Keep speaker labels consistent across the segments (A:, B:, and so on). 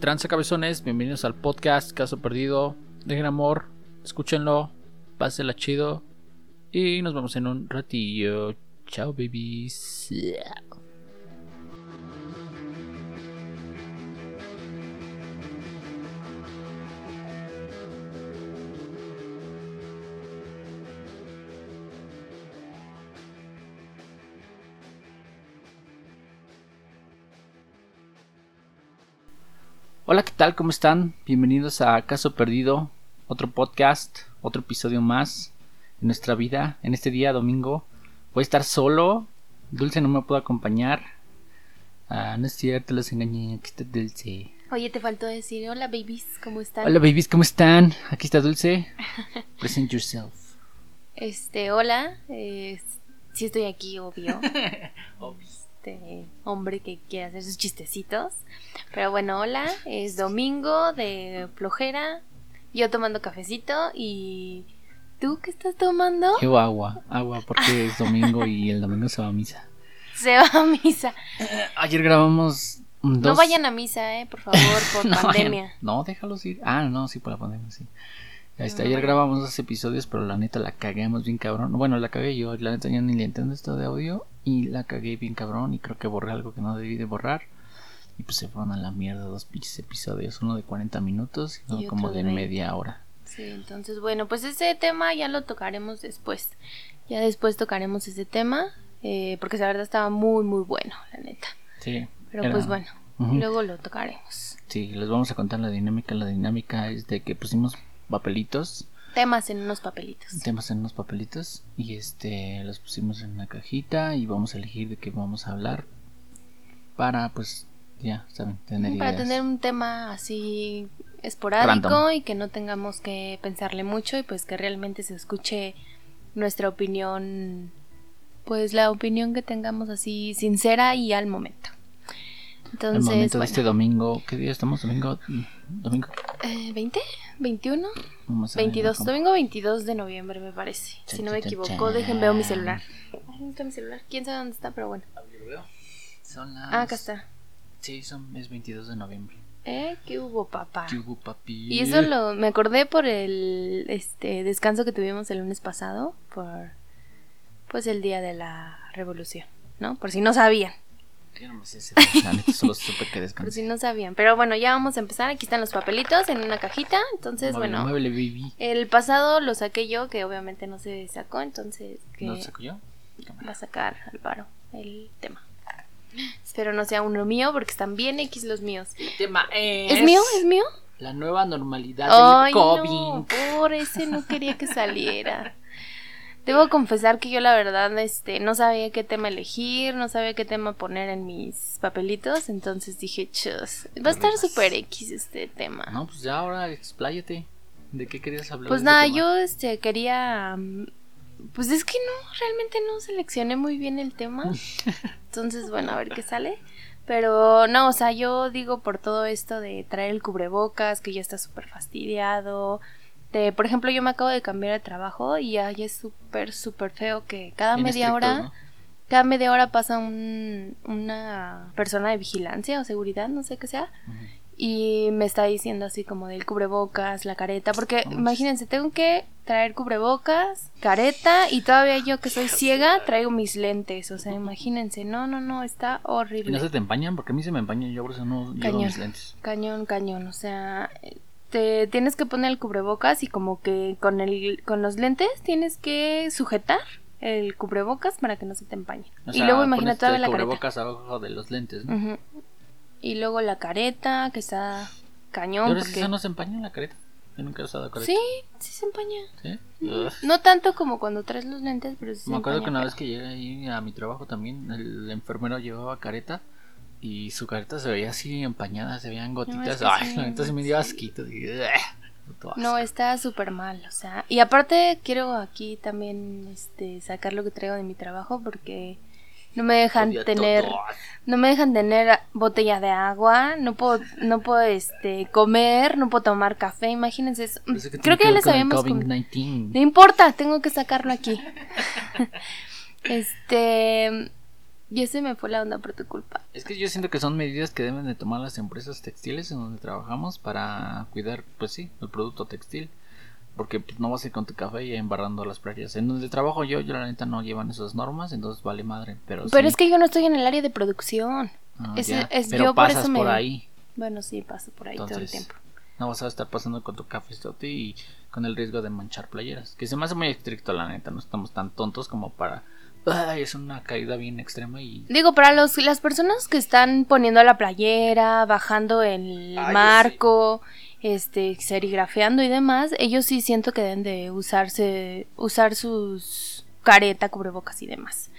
A: tranza cabezones, bienvenidos al podcast Caso Perdido. Dejen amor, escúchenlo, pásenla chido y nos vemos en un ratillo. Chao, babies. Hola, ¿qué tal? ¿Cómo están? Bienvenidos a Caso Perdido, otro podcast, otro episodio más en nuestra vida. En este día, domingo, voy a estar solo. Dulce no me puede acompañar. Ah, no es cierto, los engañé. Aquí está Dulce.
B: Oye, te faltó decir, hola babies, ¿cómo están?
A: Hola, babies, ¿cómo están? Aquí está Dulce. Present yourself.
B: Este, hola, eh, sí estoy aquí, obvio. Este hombre que quiere hacer sus chistecitos. Pero bueno, hola, es domingo de flojera, yo tomando cafecito y... ¿Tú qué estás tomando?
A: Yo agua, agua porque es domingo y el domingo se va a misa.
B: Se va a misa.
A: Ayer grabamos dos...
B: No vayan a misa, eh, por favor, por
A: No
B: pandemia.
A: vayan. No, déjalos ir. Ah, no, sí, por la pandemia, sí. Este, ayer grabamos dos episodios, pero la neta la caguemos bien cabrón. Bueno, la cagué yo, la neta ya ni le entiendo esto de audio y la cagué bien cabrón y creo que borré algo que no debí de borrar. Y pues se fueron a la mierda dos pinches episodios, uno de 40 minutos y, otro como de
B: de 20.
A: media hora.
B: Sí, entonces bueno, pues ese tema ya lo tocaremos después. Ya después tocaremos ese tema, eh, porque la verdad estaba muy, muy bueno, la neta.
A: Sí.
B: Pero
A: era-
B: pues bueno, luego lo tocaremos.
A: Sí, les vamos a contar la dinámica. La dinámica es de que pusimos papelitos,
B: Temas en unos papelitos.
A: temas en unos papelitos y este los pusimos en una cajita y vamos a elegir de qué vamos a hablar para pues ya saben tener
B: Para
A: ideas.
B: tener un tema así esporádico
A: Random.
B: y que no tengamos que pensarle mucho y pues que realmente se escuche nuestra opinión, pues la opinión que tengamos así sincera y al momento.
A: el
B: Entonces,
A: momento de este domingo ¿qué día estamos? domingo Mm, domingo
B: eh, ¿20? ¿21?
A: Vamos a ver
B: 22,
A: cómo-
B: domingo 22 de noviembre me parece.
A: Chan,
B: Si no me equivoco, dejen veo mi celular. Ay, ¿Dónde está mi celular? ¿Quién sabe dónde está? Pero bueno.
A: son las
B: Ah, acá está.
A: sí son es 22 de noviembre
B: ¿Eh? ¿Qué hubo, papá?
A: ¿Qué hubo, papi?
B: Y eso lo me acordé por el este descanso que tuvimos el lunes pasado por pues el día de la revolución, ¿no? Por si no sabían,
A: Yo no me sé ese solo supe que
B: por
A: descansé
B: si no sabían. Pero bueno, ya vamos a empezar. Aquí están los papelitos en una cajita. Entonces,
A: Muévele,
B: bueno,
A: muévele, baby
B: el pasado lo saqué yo, que obviamente no se sacó, entonces que
A: ¿No lo saco yo?
B: va a sacar Álvaro el tema. Espero no sea uno mío porque están bien X los míos.
A: El tema es...
B: ¿Es mío? ¿Es mío?
A: La nueva normalidad
B: Ay,
A: del
B: no,
A: COVID.
B: por ese no quería que saliera. Debo confesar que yo la verdad este no sabía qué tema elegir, no sabía qué tema poner en mis papelitos, entonces dije, chus, va a estar súper X este tema.
A: No, pues ya ahora expláyate. ¿De qué querías hablar?
B: pues
A: ese
B: nada, yo este quería mm, pues es que no, realmente no seleccioné muy bien el tema. Entonces, bueno, a ver qué sale. Pero no, o sea, yo digo por todo esto de traer el cubrebocas, que ya está súper fastidiado. De, por ejemplo, yo me acabo de cambiar de trabajo y ya es súper, súper feo que cada
A: Bien
B: media hora,
A: ¿no?
B: cada media hora pasa un, una persona de vigilancia o seguridad, no sé qué sea, y me está diciendo así como del cubrebocas, la careta, porque imagínense, tengo que traer cubrebocas, careta y todavía yo que soy ciega traigo mis lentes, o sea, imagínense, no, no, no, está
A: ¿Y
B: horrible.
A: no se te empañan? Porque a mí se me empañan, yo por eso no llevo
B: Cañón.
A: mis lentes.
B: Cañón, cañón, o sea, te tienes que poner el cubrebocas y como que con el con los lentes tienes que sujetar el cubrebocas para que no se te empañe.
A: O
B: y luego imagínate todavía la careta.
A: cubrebocas abajo de los lentes, ¿no?
B: Y luego la careta que está
A: ¿Y
B: cañón
A: sí
B: porque
A: eso no se empaña la careta? Yo nunca he usado careta.
B: Sí, sí se empaña. No tanto como cuando traes los lentes, pero sí se
A: Me acuerdo
B: empaña
A: que una vez que llegué ahí a mi trabajo también, el enfermero llevaba careta y su careta se veía así empañada, se veían gotitas.
B: que
A: Ay,
B: sí,
A: la neta sí me dio asquito.
B: No, está súper mal, o sea, y aparte quiero aquí también este sacar lo que traigo de mi trabajo porque no me dejan tener no me dejan tener botella de agua, no puedo no puedo este comer, no puedo tomar café, imagínense, es-
A: Parece que
B: creo que ya
A: ver
B: les habíamos com-
A: COVID-19.
B: No importa, tengo que sacarlo aquí. este Y ese me fue la onda por tu culpa.
A: Es que yo siento que son medidas que deben de tomar las empresas textiles en donde trabajamos para cuidar, pues sí, el producto textil. Porque pues, no vas a ir con tu café y embarrando las playas. En donde trabajo yo, yo la neta no llevan esas normas, entonces vale madre. Pero,
B: Pero
A: sí.
B: es que yo no estoy en el área de producción.
A: Ah, ya.
B: es-
A: Pero
B: yo por
A: pasas
B: eso me-
A: por ahí.
B: Bueno, sí, paso por ahí todo el tiempo.
A: No vas a estar pasando con tu cafezote y con el riesgo de manchar playeras. Que se me hace muy estricto, la neta. No estamos tan tontos como para. Ay, es una caída bien extrema y.
B: Digo, para los, las personas que están poniendo la playera, bajando el
A: Ay,
B: marco, este, serigrafeando y demás, ellos sí siento que deben de usarse, usar sus careta, cubrebocas y demás.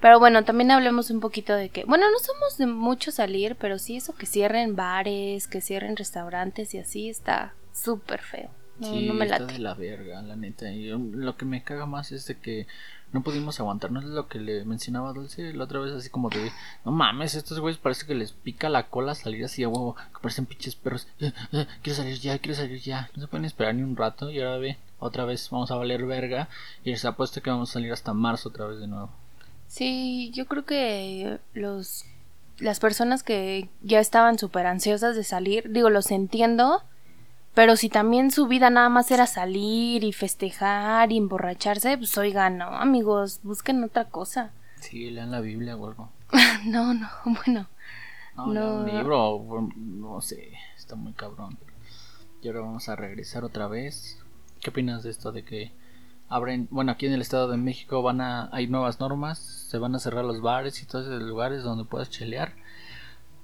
B: Pero bueno, también hablemos un poquito de que, bueno, no somos de mucho salir, pero sí eso que cierren bares, que cierren restaurantes y así está súper feo. No,
A: sí,
B: no me
A: está
B: late.
A: de la verga, la neta. Y um, lo que me caga más es de que no pudimos aguantarnos lo que le mencionaba Dulce la otra vez, así como de, no mames, estos güeyes parece que les pica la cola salir así a huevo, que parecen pinches perros. Eh, eh, quiero salir ya, quiero salir ya. No se pueden esperar ni un rato y ahora ve, otra vez vamos a valer verga y les apuesto que vamos a salir hasta marzo otra vez de nuevo.
B: Sí, yo creo que los las personas que ya estaban súper ansiosas de salir, digo, los entiendo, pero si también su vida nada más era salir y festejar y emborracharse, pues oigan, no, amigos, busquen otra cosa.
A: Sí, lean la Biblia o algo.
B: no, no, bueno.
A: No, un libro, no sé, está muy cabrón. Y ahora vamos a regresar otra vez. ¿Qué opinas de esto de que abren, bueno, aquí en el Estado de México van a, hay nuevas normas, se van a cerrar los bares y todos esos lugares donde puedas chelear.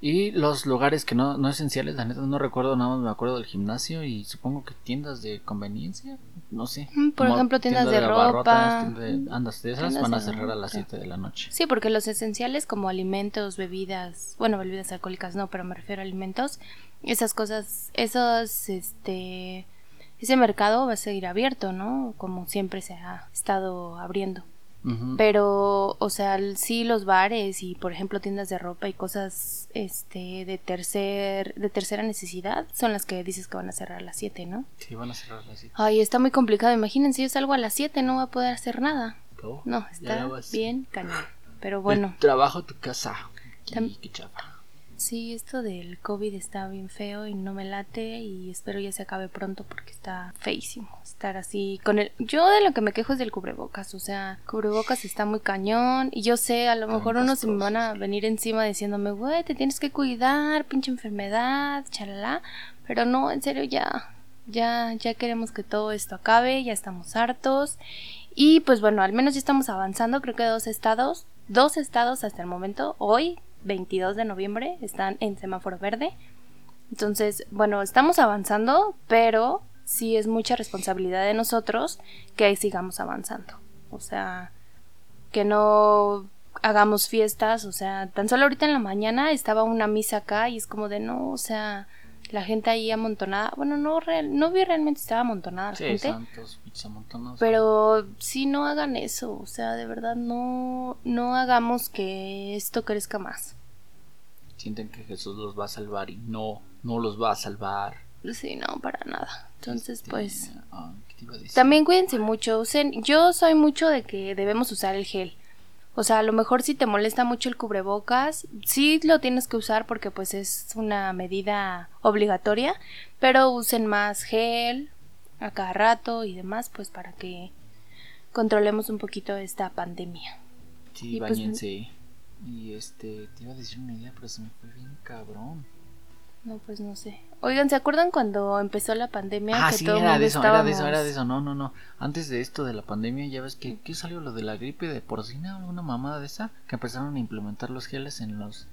A: Y los lugares que no, no esenciales, la neta no recuerdo nada más, me acuerdo del gimnasio y supongo que tiendas de conveniencia, no sé.
B: Mm, por ejemplo, tiendas
A: tienda
B: de
A: abarrotas,
B: ropa.
A: tienda de- andas de esas, van a
B: de
A: cerrar a las
B: ropa.
A: 7 de la noche.
B: Sí, porque los esenciales como alimentos, bebidas, bueno, bebidas alcohólicas no, pero me refiero a alimentos, esas cosas, esos, este, ese mercado va a seguir abierto, ¿no? Como siempre se ha estado abriendo. Pero, o sea, sí los bares y, por ejemplo, tiendas de ropa y cosas, este, de tercer, de tercera necesidad son las que dices que van a cerrar a las 7, ¿no?
A: Sí, van a cerrar a las 7.
B: Ay, está muy complicado. Imagínense, yo salgo a las 7, no voy a poder hacer nada. No,
A: ya
B: está bien cañón. Pero bueno.
A: El trabajo tu casa. Qué chafa.
B: Sí, esto del COVID está bien feo y no me late y espero ya se acabe pronto porque está feísimo estar así con el... Yo de lo que me quejo es del cubrebocas, o sea, cubrebocas está muy cañón y yo sé, a lo mejor unos se me van a venir encima diciéndome, güey, te tienes que cuidar, pinche enfermedad, chalala, pero no, en serio ya, ya, ya queremos que todo esto acabe, ya estamos hartos y pues bueno, al menos ya estamos avanzando, creo que dos estados, dos estados hasta el momento, hoy 22 de noviembre están en semáforo verde. Entonces, bueno, estamos avanzando, pero sí es mucha responsabilidad de nosotros que sigamos avanzando. O sea, que no hagamos fiestas, o sea, tan solo ahorita en la mañana estaba una misa acá y es como de no, o sea, la gente ahí amontonada, bueno, no real, no vi realmente estaba amontonada la
A: Sí,
B: gente,
A: santos, pinches amontonados.
B: pero sí no hagan eso, o sea, de verdad no no hagamos que esto crezca más.
A: Sienten que Jesús los va a salvar y no, no los va a salvar.
B: Sí, no, para nada. Entonces,
A: Este,
B: pues. También cuídense mucho, usen, yo soy mucho de que debemos usar el gel. O sea, a lo mejor si te molesta mucho el cubrebocas, sí lo tienes que usar porque pues es una medida obligatoria, pero usen más gel a cada rato y demás, pues para que controlemos un poquito esta pandemia.
A: Sí,
B: y pues-
A: bañense. Y este, te iba a decir una idea, pero se me fue bien cabrón.
B: No, pues no sé. Oigan, ¿se acuerdan cuando empezó la pandemia?
A: Ah,
B: que
A: sí,
B: todo
A: era de eso, era de eso, era de eso. No, no, no. Antes de esto de la pandemia, ya ves que ¿qué salió lo de la gripe de porcina, alguna mamada de esa, que empezaron a implementar los geles en los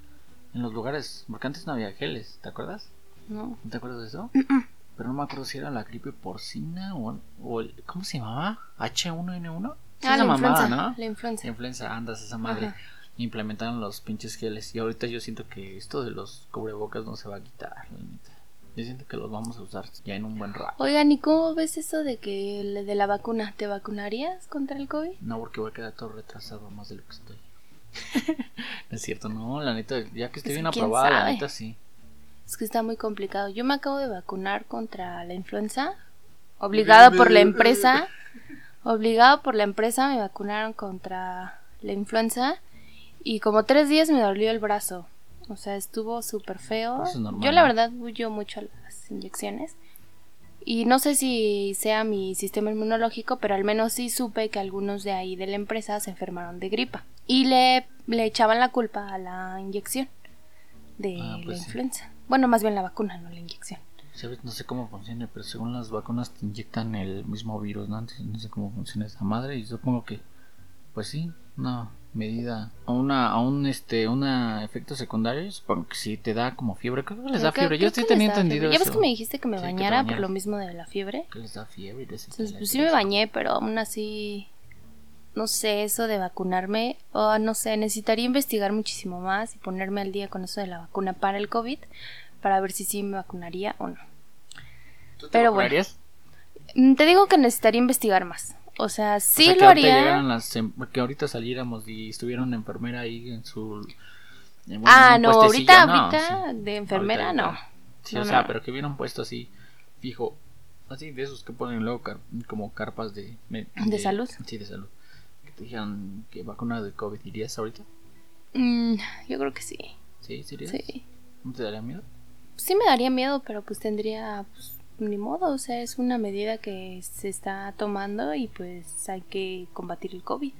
A: en los lugares, porque antes no había geles, ¿te acuerdas?
B: No.
A: ¿No te acuerdas de eso? Pero no me acuerdo si era la gripe porcina o, o el, ¿cómo se llamaba? H1N1. Sí,
B: Ah,
A: esa
B: la
A: mamada,
B: influenza,
A: ¿no?
B: la influenza.
A: Influenza, andas esa madre.
B: Ajá.
A: Implementaron los pinches geles y ahorita yo siento que esto de los cubrebocas no se va a quitar, la neta. Yo siento que los vamos a usar ya en un buen rato.
B: Oigan, ¿y cómo ves eso de que de la vacuna? ¿Te vacunarías contra el COVID?
A: No, porque voy a quedar todo retrasado más de lo que estoy. no es cierto, no, la neta, ya que esté
B: Pues,
A: bien
B: ¿quién
A: aprobada, la
B: sabe?
A: neta sí.
B: Es que está muy complicado. Yo me acabo de vacunar contra la influenza, obligada por la empresa. Obligado por la empresa me vacunaron contra la influenza Y como tres días me dolió el brazo. O sea, estuvo súper feo.
A: Es
B: Yo la
A: ¿no?
B: verdad huyo mucho a las inyecciones. Y no sé si sea mi sistema inmunológico, pero al menos sí supe que algunos de ahí de la empresa se enfermaron de gripa. Y le, le echaban la culpa a la inyección de
A: Ah,
B: la
A: pues sí.
B: influenza. Bueno, más bien la vacuna, no la inyección.
A: ¿Sabes? No sé cómo funciona, pero según las vacunas te inyectan el mismo virus, ¿no? Entonces, no sé cómo funciona esa madre y supongo que, pues sí, una medida, a una, a un, este, una efecto secundario, supongo que sí te da como fiebre, creo que les da
B: Creo-
A: fiebre,
B: creo
A: yo estoy
B: que
A: tenía entendido.
B: Ya ves que me dijiste que me
A: Sí, que
B: bañara por
A: bañaras.
B: lo mismo de la fiebre.
A: Que les da fiebre y les
B: Entonces, pues sí me bañé, pero aún así, no sé, eso de vacunarme, o no sé, necesitaría investigar muchísimo más y ponerme al día con eso de la vacuna para el COVID, para ver si sí me vacunaría o no.
A: ¿Tú te
B: pero bueno.
A: vacunarías?
B: Mm, Te digo que necesitaría investigar más. O sea, sí
A: O sea, que
B: lo haría.
A: las em- que ahorita saliéramos y estuviera una enfermera ahí en su bueno,
B: ah, no, ahorita,
A: no,
B: ahorita
A: sí.
B: de enfermera
A: Ahorita,
B: no.
A: Sí,
B: No,
A: o sea,
B: no.
A: pero que hubiera un puesto así fijo, así de esos que ponen luego car- como carpas de,
B: ¿De salud?
A: Sí, de salud. Que te dijeran que vacuna de COVID irías ahorita.
B: Mm, yo creo que sí.
A: Sí, sí irías.
B: Sí.
A: ¿No te daría miedo?
B: Sí me daría miedo, pero pues tendría, pues, ni modo, o sea, es una medida que se está tomando y pues hay que combatir el COVID.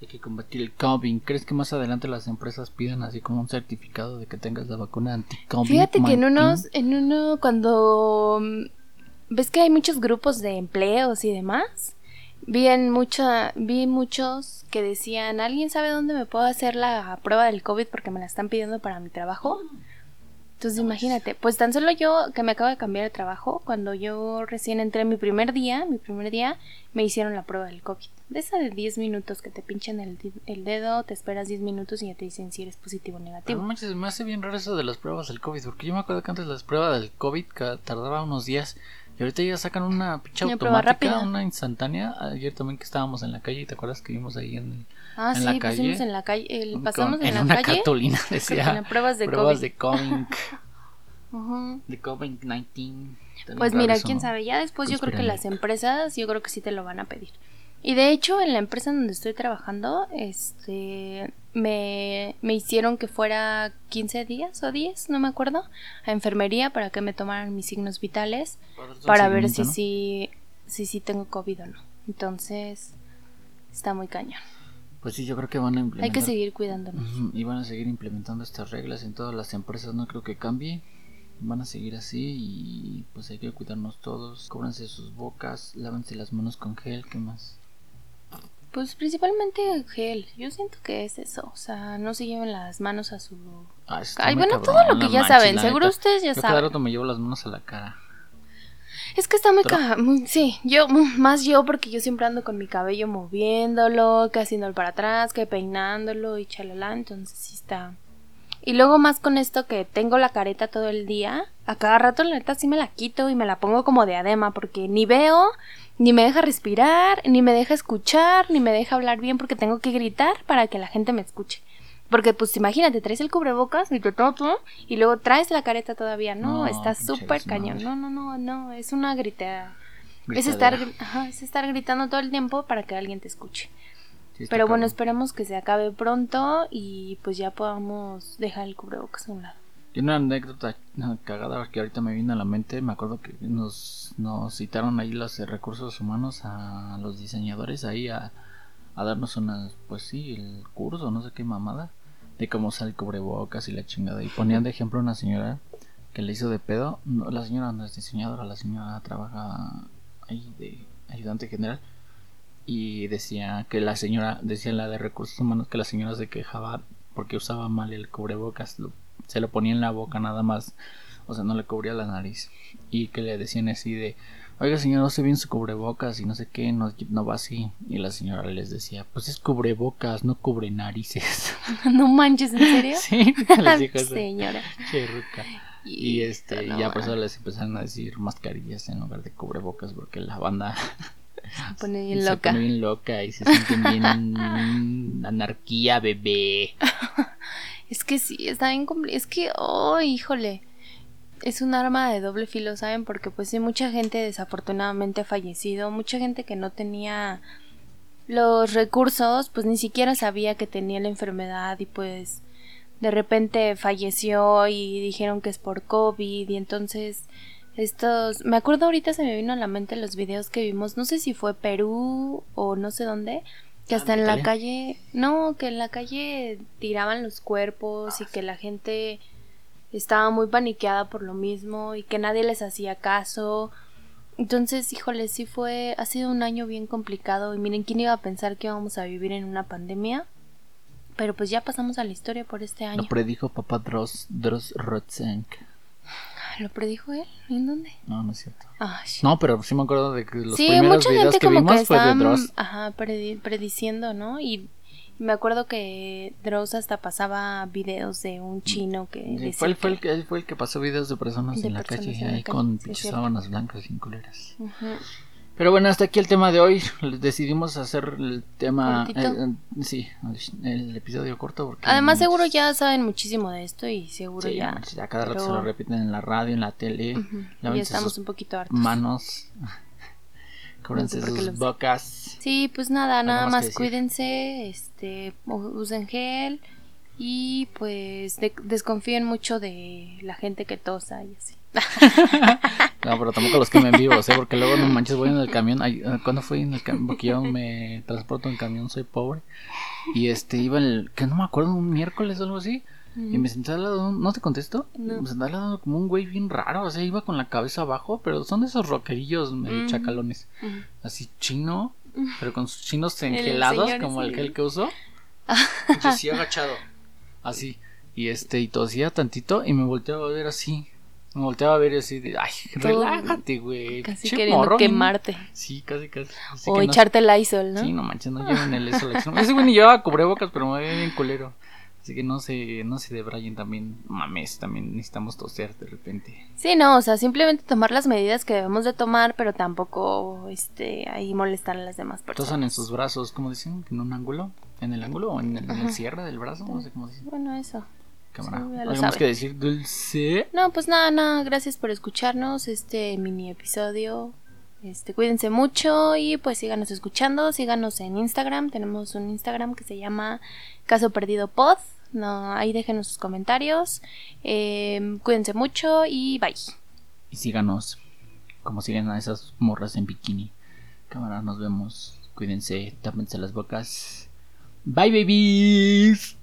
A: Hay que combatir el COVID. ¿Crees que más adelante las empresas pidan así como un certificado de que tengas la vacuna anti-COVID?
B: Fíjate que en
A: 19?
B: unos, en uno, cuando mm, ves que hay muchos grupos de empleos y demás, vi en mucha, vi muchos que decían, ¿alguien sabe dónde me puedo hacer la prueba del COVID porque me la están pidiendo para mi trabajo? Entonces imagínate, pues tan solo yo que me acabo de cambiar de trabajo, cuando yo recién entré mi primer día, mi primer día, me hicieron la prueba del COVID. De esa de 10 minutos que te pinchan el, el dedo, te esperas 10 minutos y ya te dicen si eres positivo o negativo.
A: no manches, me hace bien raro eso de las pruebas del COVID, porque yo me acuerdo que antes las pruebas del COVID tardaba unos días y ahorita ya sacan una pinche automática, una instantánea. Ayer también que estábamos en la calle y te acuerdas que vimos ahí en,
B: Ah,
A: en
B: sí,
A: la
B: pusimos
A: calle,
B: en la calle, el-
A: con-
B: pasamos en,
A: en
B: la
A: una
B: calle
A: cartulina
B: con
A: decía
B: pruebas de
A: pruebas
B: COVID.
A: de COVID,
B: Ujú.
A: de COVID-19. Está
B: Pues mira, quién sabe, ya después yo creo que las empresas, yo creo que sí te lo van a pedir. Y de hecho, en la empresa donde estoy trabajando, este, me, me hicieron que fuera 15 días o 10, no me acuerdo, a enfermería para que me tomaran mis signos vitales para ver si
A: ¿no?
B: sí, si sí tengo COVID o no. Entonces, está muy cañón.
A: Pues sí, yo creo que van a implementar.
B: Hay que seguir cuidándonos.
A: Y van a seguir implementando estas reglas en todas las empresas, no creo que cambie. Van a seguir así y pues hay que cuidarnos todos. Cóbranse sus bocas, lávense las manos con gel, ¿qué más?
B: Pues principalmente gel. Yo siento que es eso. O sea, no se lleven las manos a su.
A: Ah,
B: Ay, bueno,
A: cabrón,
B: todo lo que ya
A: manches,
B: saben. Seguro
A: neta.
B: ustedes ya
A: Yo cada
B: saben.
A: rato me llevo las manos a la cara.
B: Es que está muy ca- muy- Sí, yo, más yo, porque yo siempre ando con mi cabello moviéndolo, que haciéndolo para atrás, que peinándolo y chalala. Entonces sí está. Y luego más con esto que tengo la careta todo el día. A cada rato, la neta, sí me la quito y me la pongo como diadema, porque ni veo, ni me deja respirar, ni me deja escuchar, ni me deja hablar bien, porque tengo que gritar para que la gente me escuche. Porque, pues, imagínate, traes el cubrebocas y y luego traes la careta todavía. No,
A: No,
B: está súper cañón. No, no, no, no, es una gritada. Es estar, ajá, es estar gritando todo el tiempo para que alguien te escuche.
A: Sí,
B: Pero bueno, esperemos que se acabe pronto y pues ya podamos dejar el cubrebocas a un lado.
A: Y una anécdota cagada que ahorita me vino a la mente, me acuerdo que nos, nos citaron ahí los de recursos humanos a los diseñadores ahí a, a darnos unas, pues sí, el curso, no sé qué mamada, de cómo usar el cubrebocas y la chingada. Y ponían de ejemplo una señora que le hizo de pedo, no, la señora no es diseñadora, la señora trabaja ahí de ayudante general. Y decía que la señora, decía la de recursos humanos, que la señora se quejaba porque usaba mal el cubrebocas, lo- se lo ponía en la boca nada más, o sea, no le cubría la nariz. Y que le decían así de, oiga señora, use bien su cubrebocas y no sé qué, no, no va así. Y la señora les decía, pues es cubrebocas, no cubre narices.
B: no manches, ¿en serio?
A: sí, les dijo eso.
B: Señora.
A: Che, ruca. Y este,
B: No,
A: ya por eso les empezaron a decir mascarillas en lugar de cubrebocas porque la banda
B: se pone bien
A: se
B: loca.
A: pone bien loca y se sienten bien anarquía, bebé.
B: Es que sí, está bien complicado. Es que, oh, híjole. Es un arma de doble filo, ¿saben? Porque pues sí, mucha gente desafortunadamente ha fallecido. Mucha gente que no tenía los recursos, pues ni siquiera sabía que tenía la enfermedad y pues de repente falleció y dijeron que es por COVID y entonces estos, me acuerdo ahorita se me vino a la mente los videos que vimos, no sé si fue Perú o no sé dónde, que hasta en la calle, no, que en la calle tiraban los cuerpos y que la gente estaba muy paniqueada por lo mismo y que nadie les hacía caso. Entonces, híjole, sí fue, ha sido un año bien complicado y miren, ¿quién iba a pensar que íbamos a vivir en una pandemia? Pero pues ya pasamos a la historia por este año.
A: Lo predijo papá Dross, Dross Rotzenk.
B: ¿Lo predijo él? ¿En dónde?
A: No, no es cierto.
B: Ah,
A: no, pero sí me acuerdo de que los
B: sí,
A: primeros
B: mucha
A: videos
B: gente
A: que
B: como
A: vimos
B: que
A: fue de Dross.
B: Ajá, predi- prediciendo, ¿no? Y me acuerdo que Dross hasta pasaba videos de un chino que
A: Sí,
B: decía
A: fue, el, fue, el
B: que-
A: que, él fue el que pasó videos de personas
B: De
A: en la calle
B: en la
A: ahí
B: calle,
A: con
B: sí,
A: sábanas blancas y culeras. Pero bueno, hasta aquí el tema de hoy. Decidimos hacer el tema. Eh, eh, sí, el, episodio corto. Porque
B: Además, seguro ya saben muchísimo de esto y seguro
A: Sí,
B: ya.
A: cada rato se lo repiten en la radio, en la tele.
B: Ya estamos un poquito hartos.
A: manos.
B: Qué
A: sus
B: los-
A: bocas.
B: Sí, pues nada,
A: ¿Algo
B: nada
A: más
B: cuídense, este, usen gel y pues de- desconfíen mucho de la gente que tosa y así.
A: No, pero tampoco los que me en vivo, ¿eh? Porque luego no manches, voy en el camión. Ay, eh, ¿Cuándo fui en el camión? Porque yo me transporto en camión, soy pobre. Y este, iba el. Que no me acuerdo, un miércoles o algo así. Y me senté al lado, de un- ¿no te contesto?
B: No.
A: Me senté al lado como un güey bien raro, o sea, iba con la cabeza abajo, pero son de esos rockerillos medio
B: Ujú.
A: chacalones. Así chino, pero con sus chinos
B: El
A: engelados,
B: señor
A: como el
B: ese.
A: que usó. Yo sí agachado, así. Y este, y tosía tantito y me volteaba a ver así. Me volteaba a ver y así de, ay, relájate, güey.
B: Casi
A: pinche
B: queriendo
A: morro, bien-
B: quemarte.
A: Sí, casi, casi. Así
B: O
A: que no-
B: echarte el ISOL, ¿no?
A: Sí, no manches, no lleven el extremo. Ese güey ni llevaba cubrebocas, pero me veía bien culero. Así que no sé, no sé de Brian también. Mames, también necesitamos toser de repente.
B: Sí, no, o sea, simplemente tomar las medidas que debemos de tomar, pero tampoco, este, ahí molestar a las demás personas.
A: Tosan en sus brazos, ¿cómo dicen? ¿En un ángulo? ¿En el ángulo o en el, en el cierre del brazo? No sé cómo dicen.
B: Bueno, eso.
A: Cámara.
B: Sí,
A: ¿Algo más que decir, Dulce?
B: No, pues nada, nada, gracias por escucharnos este mini episodio. Este, cuídense mucho y pues síganos escuchando, síganos en Instagram, tenemos un Instagram que se llama Caso Perdido Pod. No, ahí déjenos sus comentarios. Eh, cuídense mucho y bye.
A: Y síganos, como siguen a esas morras en bikini. Cámara, nos vemos. Cuídense, tápense las bocas. Bye, babies.